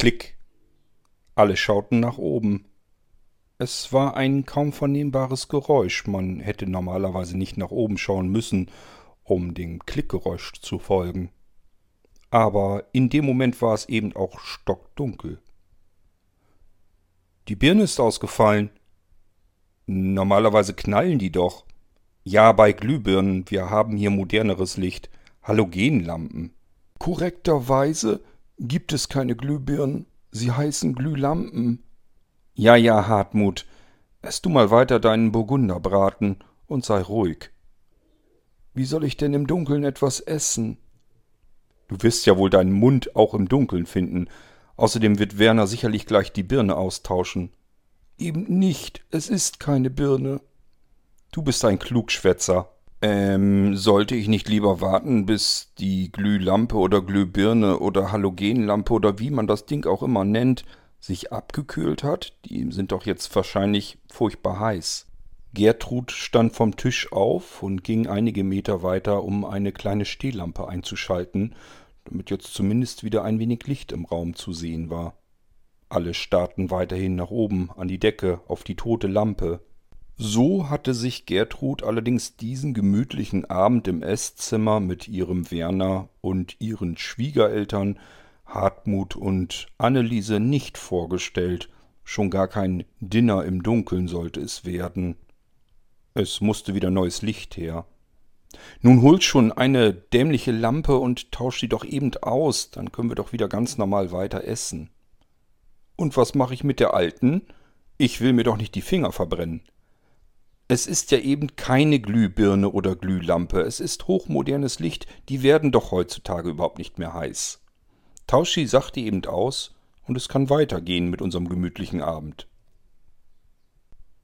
Klick. Alle schauten nach oben. Es war ein kaum vernehmbares Geräusch. Man hätte normalerweise nicht nach oben schauen müssen, um dem Klickgeräusch zu folgen. Aber in dem Moment war es eben auch stockdunkel. Die Birne ist ausgefallen. Normalerweise knallen die doch. Ja, bei Glühbirnen. Wir haben hier moderneres Licht. Halogenlampen. Korrekterweise gibt es keine Glühbirnen. Sie heißen Glühlampen. Ja, ja, Hartmut. Ess du mal weiter deinen Burgunderbraten und sei ruhig. Wie soll ich denn im Dunkeln etwas essen? Du wirst ja wohl deinen Mund auch im Dunkeln finden. Außerdem wird Werner sicherlich gleich die Birne austauschen. Eben nicht. Es ist keine Birne. Du bist ein Klugschwätzer. Ähm, sollte ich nicht lieber warten, bis die Glühlampe oder Glühbirne oder Halogenlampe oder wie man das Ding auch immer nennt, sich abgekühlt hat? Die sind doch jetzt wahrscheinlich furchtbar heiß. Gertrud stand vom Tisch auf und ging einige Meter weiter, um eine kleine Stehlampe einzuschalten, damit jetzt zumindest wieder ein wenig Licht im Raum zu sehen war. Alle starrten weiterhin nach oben, an die Decke, auf die tote Lampe. So hatte sich Gertrud allerdings diesen gemütlichen Abend im Esszimmer mit ihrem Werner und ihren Schwiegereltern Hartmut und Anneliese nicht vorgestellt, schon gar kein Dinner im Dunkeln sollte es werden. Es musste wieder neues Licht her. Nun holt schon eine dämliche Lampe und tauscht sie doch eben aus, dann können wir doch wieder ganz normal weiter essen. Und was mache ich mit der alten? Ich will mir doch nicht die Finger verbrennen. Es ist ja eben keine Glühbirne oder Glühlampe, es ist hochmodernes Licht, die werden doch heutzutage überhaupt nicht mehr heiß. Tauschi sagte eben aus, und es kann weitergehen mit unserem gemütlichen Abend.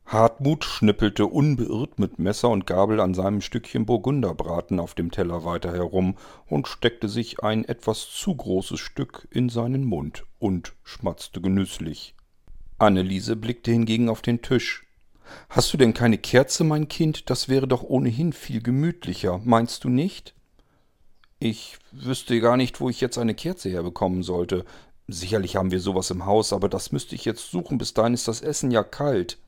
Hartmut schnippelte unbeirrt mit Messer und Gabel an seinem Stückchen Burgunderbraten auf dem Teller weiter herum und steckte sich ein etwas zu großes Stück in seinen Mund und schmatzte genüsslich. Anneliese blickte hingegen auf den Tisch, Hast du denn keine Kerze, mein Kind? Das wäre doch ohnehin viel gemütlicher, meinst du nicht? Ich wüsste gar nicht, wo ich jetzt eine Kerze herbekommen sollte. Sicherlich haben wir sowas im Haus, aber das müsste ich jetzt suchen, bis dahin ist das Essen ja kalt.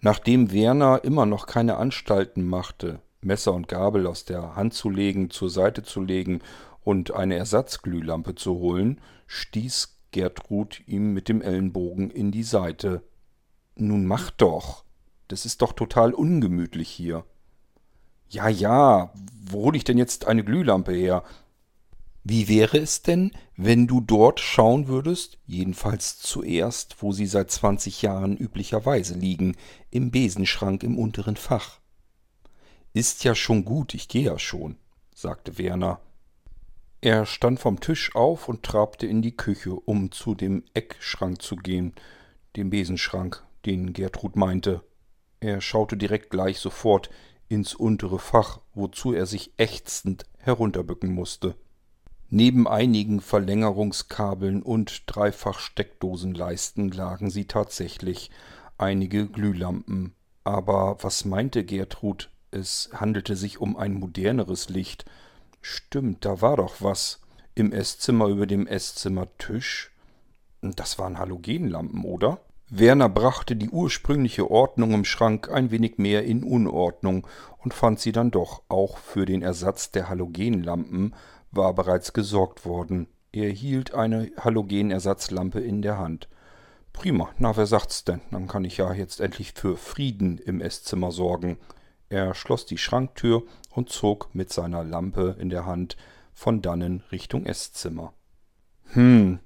Nachdem Werner immer noch keine Anstalten machte, Messer und Gabel aus der Hand zu legen, zur Seite zu legen und eine Ersatzglühlampe zu holen, stieß Gertrud ihm mit dem Ellenbogen in die Seite. Nun mach doch. Das ist doch total ungemütlich hier. Ja, ja, wo hol ich denn jetzt eine Glühlampe her? Wie wäre es denn, wenn du dort schauen würdest, jedenfalls zuerst, wo sie seit zwanzig Jahren üblicherweise liegen, im Besenschrank im unteren Fach? Ist ja schon gut, ich gehe ja schon, sagte Werner. Er stand vom Tisch auf und trabte in die Küche, um zu dem Eckschrank zu gehen, dem Besenschrank, den Gertrud meinte. Er schaute direkt gleich sofort ins untere Fach, wozu er sich ächzend herunterbücken musste. Neben einigen Verlängerungskabeln und Dreifach-Steckdosenleisten lagen sie tatsächlich einige Glühlampen. Aber was meinte Gertrud? Es handelte sich um ein moderneres Licht. Stimmt, da war doch was. Im Esszimmer über dem Esszimmertisch. Das waren Halogenlampen, oder? Werner brachte die ursprüngliche Ordnung im Schrank ein wenig mehr in Unordnung und fand sie dann doch, auch für den Ersatz der Halogenlampen war bereits gesorgt worden. Er hielt eine Halogenersatzlampe in der Hand. Prima, na wer sagt's denn? Dann kann ich ja jetzt endlich für Frieden im Esszimmer sorgen. Er schloss die Schranktür und zog mit seiner Lampe in der Hand von dannen Richtung Esszimmer. Hm,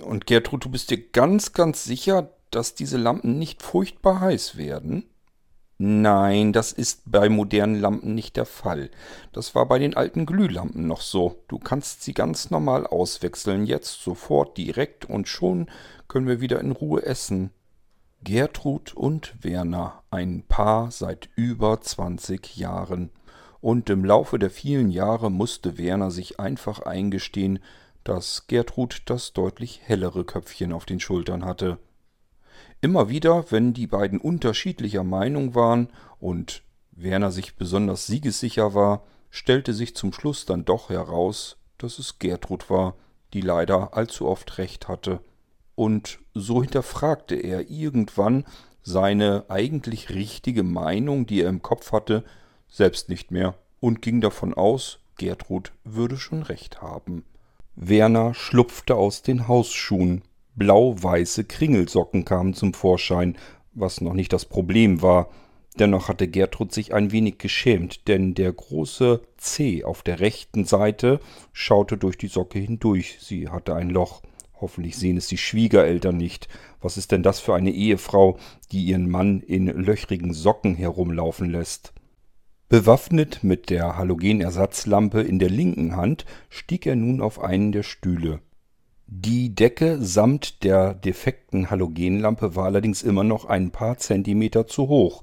und Gertrud, du bist dir ganz, ganz sicher, dass diese Lampen nicht furchtbar heiß werden? Nein, das ist bei modernen Lampen nicht der Fall. Das war bei den alten Glühlampen noch so. Du kannst sie ganz normal auswechseln, jetzt sofort direkt und schon können wir wieder in Ruhe essen. Gertrud und Werner, ein Paar seit über zwanzig Jahren. Und im Laufe der vielen Jahre musste Werner sich einfach eingestehen, dass Gertrud das deutlich hellere Köpfchen auf den Schultern hatte. Immer wieder, wenn die beiden unterschiedlicher Meinung waren und Werner sich besonders siegessicher war, stellte sich zum Schluss dann doch heraus, dass es Gertrud war, die leider allzu oft recht hatte. Und so hinterfragte er irgendwann seine eigentlich richtige Meinung, die er im Kopf hatte, selbst nicht mehr und ging davon aus, Gertrud würde schon recht haben. Werner schlupfte aus den Hausschuhen. Blau-weiße Kringelsocken kamen zum Vorschein, was noch nicht das Problem war. Dennoch hatte Gertrud sich ein wenig geschämt, denn der große C auf der rechten Seite schaute durch die Socke hindurch. Sie hatte ein Loch. Hoffentlich sehen es die Schwiegereltern nicht. Was ist denn das für eine Ehefrau, die ihren Mann in löchrigen Socken herumlaufen lässt? Bewaffnet mit der Halogenersatzlampe in der linken Hand stieg er nun auf einen der Stühle. Die Decke samt der defekten Halogenlampe war allerdings immer noch ein paar Zentimeter zu hoch.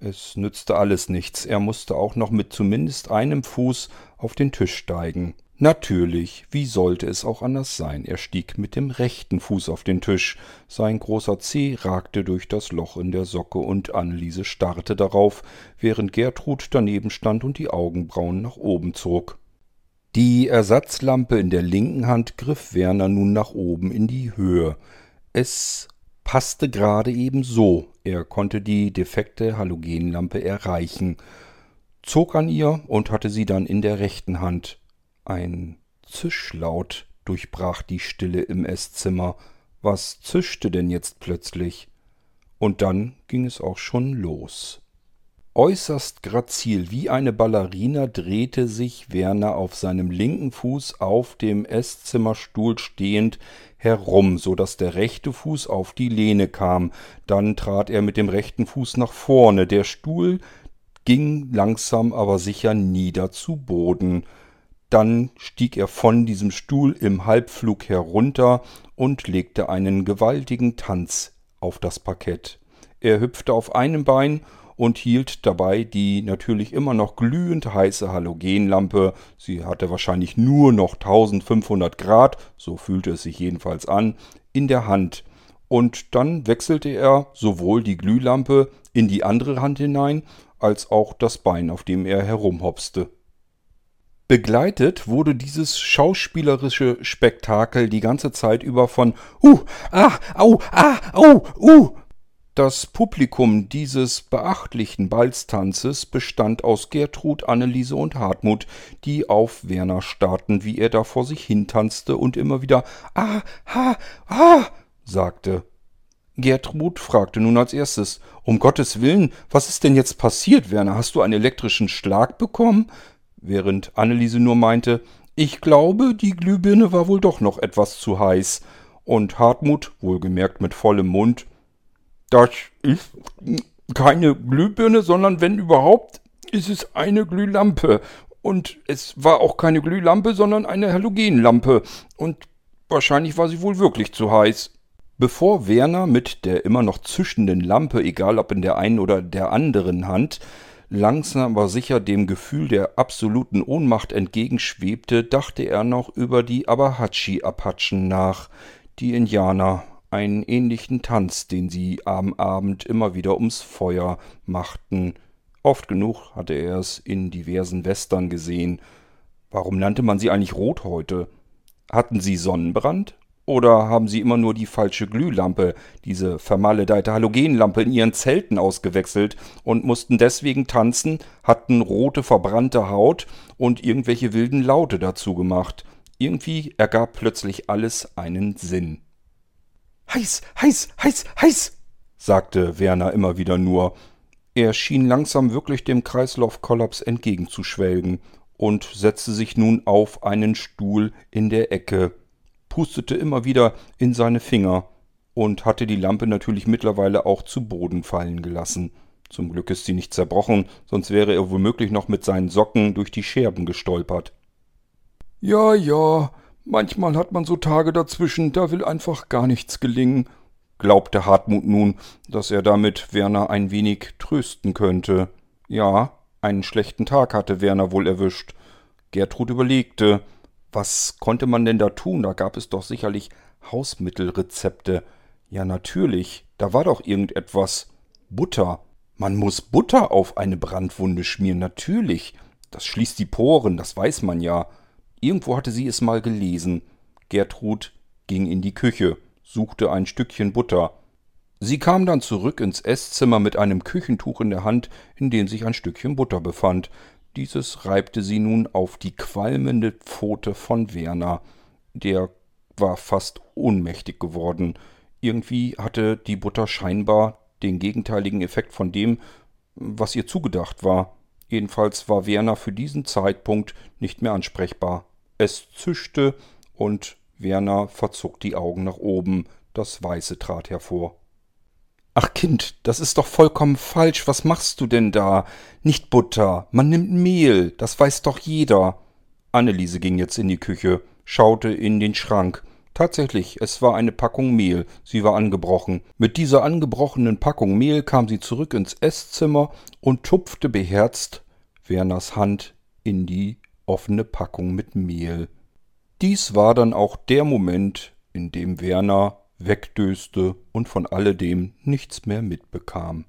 Es nützte alles nichts, er musste auch noch mit zumindest einem Fuß auf den Tisch steigen. Natürlich, wie sollte es auch anders sein? Er stieg mit dem rechten Fuß auf den Tisch. Sein großer Zeh ragte durch das Loch in der Socke und Anneliese starrte darauf, während Gertrud daneben stand und die Augenbrauen nach oben zog. Die Ersatzlampe in der linken Hand griff Werner nun nach oben in die Höhe. Es passte gerade eben so. Er konnte die defekte Halogenlampe erreichen, zog an ihr und hatte sie dann in der rechten Hand. Ein Zischlaut durchbrach die Stille im Esszimmer. Was zischte denn jetzt plötzlich? Und dann ging es auch schon los. Äußerst grazil wie eine Ballerina drehte sich Werner auf seinem linken Fuß auf dem Esszimmerstuhl stehend herum, so dass der rechte Fuß auf die Lehne kam. Dann trat er mit dem rechten Fuß nach vorne. Der Stuhl ging langsam aber sicher nieder zu Boden. Dann stieg er von diesem Stuhl im Halbflug herunter und legte einen gewaltigen Tanz auf das Parkett. Er hüpfte auf einem Bein und hielt dabei die natürlich immer noch glühend heiße Halogenlampe, sie hatte wahrscheinlich nur noch 1500 Grad, so fühlte es sich jedenfalls an, in der Hand. Und dann wechselte er sowohl die Glühlampe in die andere Hand hinein, als auch das Bein, auf dem er herumhopste. Begleitet wurde dieses schauspielerische Spektakel die ganze Zeit über von Uh, ah, au, ah, au, uh. Das Publikum dieses beachtlichen Balztanzes bestand aus Gertrud, Anneliese und Hartmut, die auf Werner starrten, wie er da vor sich hintanzte und immer wieder Ah, ha, ah sagte. Gertrud fragte nun als erstes Um Gottes Willen, was ist denn jetzt passiert, Werner? Hast du einen elektrischen Schlag bekommen? Während Anneliese nur meinte, ich glaube, die Glühbirne war wohl doch noch etwas zu heiß. Und Hartmut, wohlgemerkt mit vollem Mund, das ist keine Glühbirne, sondern wenn überhaupt, ist es eine Glühlampe. Und es war auch keine Glühlampe, sondern eine Halogenlampe. Und wahrscheinlich war sie wohl wirklich zu heiß. Bevor Werner mit der immer noch zischenden Lampe, egal ob in der einen oder der anderen Hand, langsam aber sicher dem Gefühl der absoluten Ohnmacht entgegenschwebte, dachte er noch über die Abahachi-Apachen nach, die Indianer, einen ähnlichen Tanz, den sie am Abend immer wieder ums Feuer machten. Oft genug hatte er es in diversen Western gesehen. Warum nannte man sie eigentlich Rothäute? Hatten sie Sonnenbrand? Oder haben sie immer nur die falsche Glühlampe, diese vermaledeite Halogenlampe in ihren Zelten ausgewechselt und mussten deswegen tanzen, hatten rote verbrannte Haut und irgendwelche wilden Laute dazu gemacht. Irgendwie ergab plötzlich alles einen Sinn. Heiß, heiß, heiß, heiß, sagte Werner immer wieder nur. Er schien langsam wirklich dem Kreislaufkollaps entgegenzuschwelgen und setzte sich nun auf einen Stuhl in der Ecke pustete immer wieder in seine Finger und hatte die Lampe natürlich mittlerweile auch zu Boden fallen gelassen. Zum Glück ist sie nicht zerbrochen, sonst wäre er womöglich noch mit seinen Socken durch die Scherben gestolpert. Ja, ja, manchmal hat man so Tage dazwischen, da will einfach gar nichts gelingen, glaubte Hartmut nun, dass er damit Werner ein wenig trösten könnte. Ja, einen schlechten Tag hatte Werner wohl erwischt. Gertrud überlegte, was konnte man denn da tun? Da gab es doch sicherlich Hausmittelrezepte. Ja, natürlich, da war doch irgendetwas. Butter. Man muss Butter auf eine Brandwunde schmieren, natürlich. Das schließt die Poren, das weiß man ja. Irgendwo hatte sie es mal gelesen. Gertrud ging in die Küche, suchte ein Stückchen Butter. Sie kam dann zurück ins Esszimmer mit einem Küchentuch in der Hand, in dem sich ein Stückchen Butter befand. Dieses reibte sie nun auf die qualmende Pfote von Werner. Der war fast ohnmächtig geworden. Irgendwie hatte die Butter scheinbar den gegenteiligen Effekt von dem, was ihr zugedacht war. Jedenfalls war Werner für diesen Zeitpunkt nicht mehr ansprechbar. Es zischte und Werner verzog die Augen nach oben, das Weiße trat hervor. Ach Kind, das ist doch vollkommen falsch. Was machst du denn da? Nicht Butter, man nimmt Mehl, das weiß doch jeder. Anneliese ging jetzt in die Küche, schaute in den Schrank. Tatsächlich, es war eine Packung Mehl, sie war angebrochen. Mit dieser angebrochenen Packung Mehl kam sie zurück ins Esszimmer und tupfte beherzt Werners Hand in die offene Packung mit Mehl. Dies war dann auch der Moment, in dem Werner wegdöste und von alledem nichts mehr mitbekam.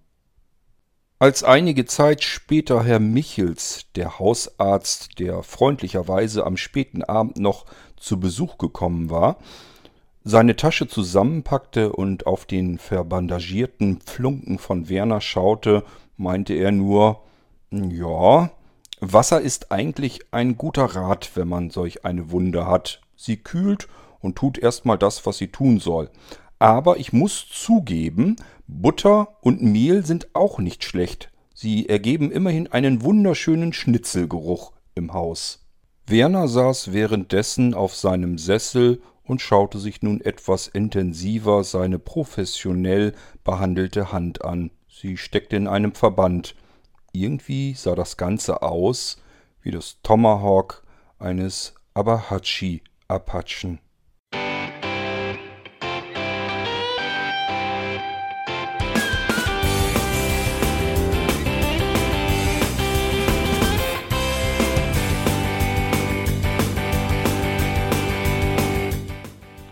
Als einige Zeit später Herr Michels, der Hausarzt, der freundlicherweise am späten Abend noch zu Besuch gekommen war, seine Tasche zusammenpackte und auf den verbandagierten Pflunken von Werner schaute, meinte er nur Ja, Wasser ist eigentlich ein guter Rat, wenn man solch eine Wunde hat. Sie kühlt und tut erstmal das, was sie tun soll. Aber ich muss zugeben, Butter und Mehl sind auch nicht schlecht. Sie ergeben immerhin einen wunderschönen Schnitzelgeruch im Haus. Werner saß währenddessen auf seinem Sessel und schaute sich nun etwas intensiver seine professionell behandelte Hand an. Sie steckte in einem Verband. Irgendwie sah das Ganze aus wie das Tomahawk eines Abahachi-Apachen.